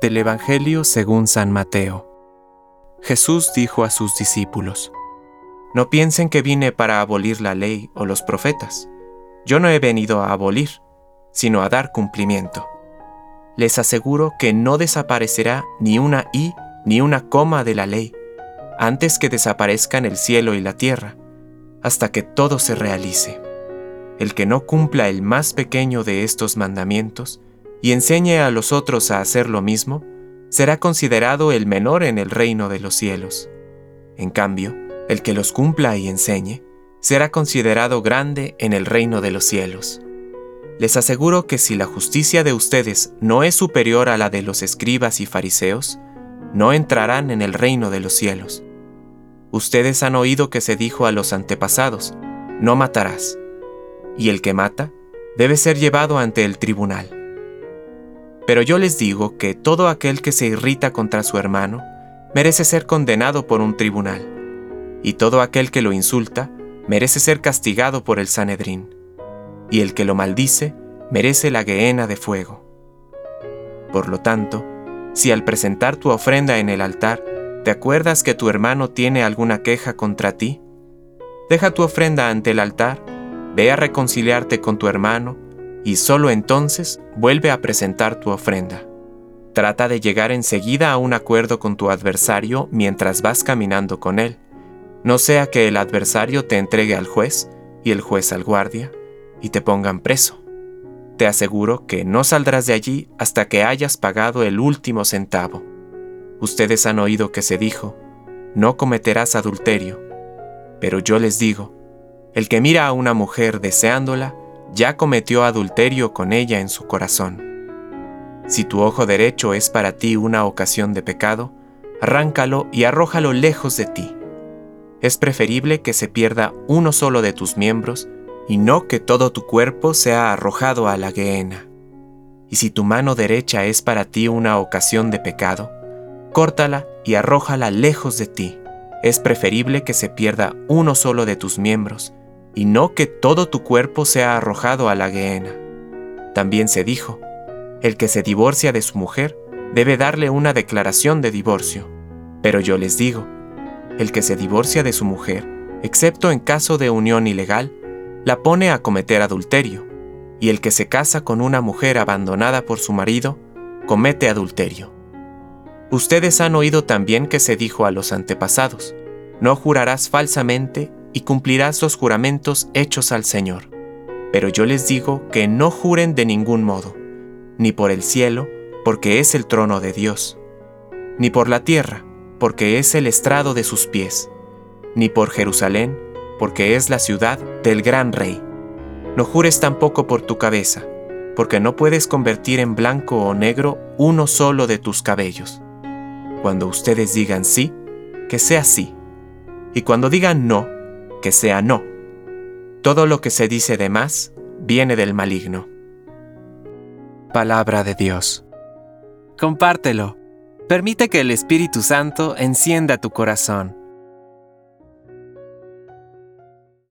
Del Evangelio según San Mateo. Jesús dijo a sus discípulos, No piensen que vine para abolir la ley o los profetas. Yo no he venido a abolir, sino a dar cumplimiento. Les aseguro que no desaparecerá ni una i ni una coma de la ley, antes que desaparezcan el cielo y la tierra, hasta que todo se realice. El que no cumpla el más pequeño de estos mandamientos, y enseñe a los otros a hacer lo mismo, será considerado el menor en el reino de los cielos. En cambio, el que los cumpla y enseñe, será considerado grande en el reino de los cielos. Les aseguro que si la justicia de ustedes no es superior a la de los escribas y fariseos, no entrarán en el reino de los cielos. Ustedes han oído que se dijo a los antepasados, no matarás, y el que mata debe ser llevado ante el tribunal. Pero yo les digo que todo aquel que se irrita contra su hermano merece ser condenado por un tribunal, y todo aquel que lo insulta merece ser castigado por el Sanedrín, y el que lo maldice merece la gehenna de fuego. Por lo tanto, si al presentar tu ofrenda en el altar te acuerdas que tu hermano tiene alguna queja contra ti, deja tu ofrenda ante el altar, ve a reconciliarte con tu hermano y solo entonces vuelve a presentar tu ofrenda. Trata de llegar enseguida a un acuerdo con tu adversario mientras vas caminando con él, no sea que el adversario te entregue al juez y el juez al guardia y te pongan preso. Te aseguro que no saldrás de allí hasta que hayas pagado el último centavo. Ustedes han oído que se dijo, no cometerás adulterio, pero yo les digo, el que mira a una mujer deseándola, ya cometió adulterio con ella en su corazón. Si tu ojo derecho es para ti una ocasión de pecado, arráncalo y arrójalo lejos de ti. Es preferible que se pierda uno solo de tus miembros y no que todo tu cuerpo sea arrojado a la gehenna. Y si tu mano derecha es para ti una ocasión de pecado, córtala y arrójala lejos de ti. Es preferible que se pierda uno solo de tus miembros y no que todo tu cuerpo sea arrojado a la gehenna. También se dijo, el que se divorcia de su mujer debe darle una declaración de divorcio. Pero yo les digo, el que se divorcia de su mujer, excepto en caso de unión ilegal, la pone a cometer adulterio, y el que se casa con una mujer abandonada por su marido, comete adulterio. Ustedes han oído también que se dijo a los antepasados, no jurarás falsamente y cumplirás los juramentos hechos al Señor. Pero yo les digo que no juren de ningún modo, ni por el cielo, porque es el trono de Dios, ni por la tierra, porque es el estrado de sus pies, ni por Jerusalén, porque es la ciudad del gran rey. No jures tampoco por tu cabeza, porque no puedes convertir en blanco o negro uno solo de tus cabellos. Cuando ustedes digan sí, que sea sí, y cuando digan no, que sea no. Todo lo que se dice de más viene del maligno. Palabra de Dios. Compártelo. Permite que el Espíritu Santo encienda tu corazón.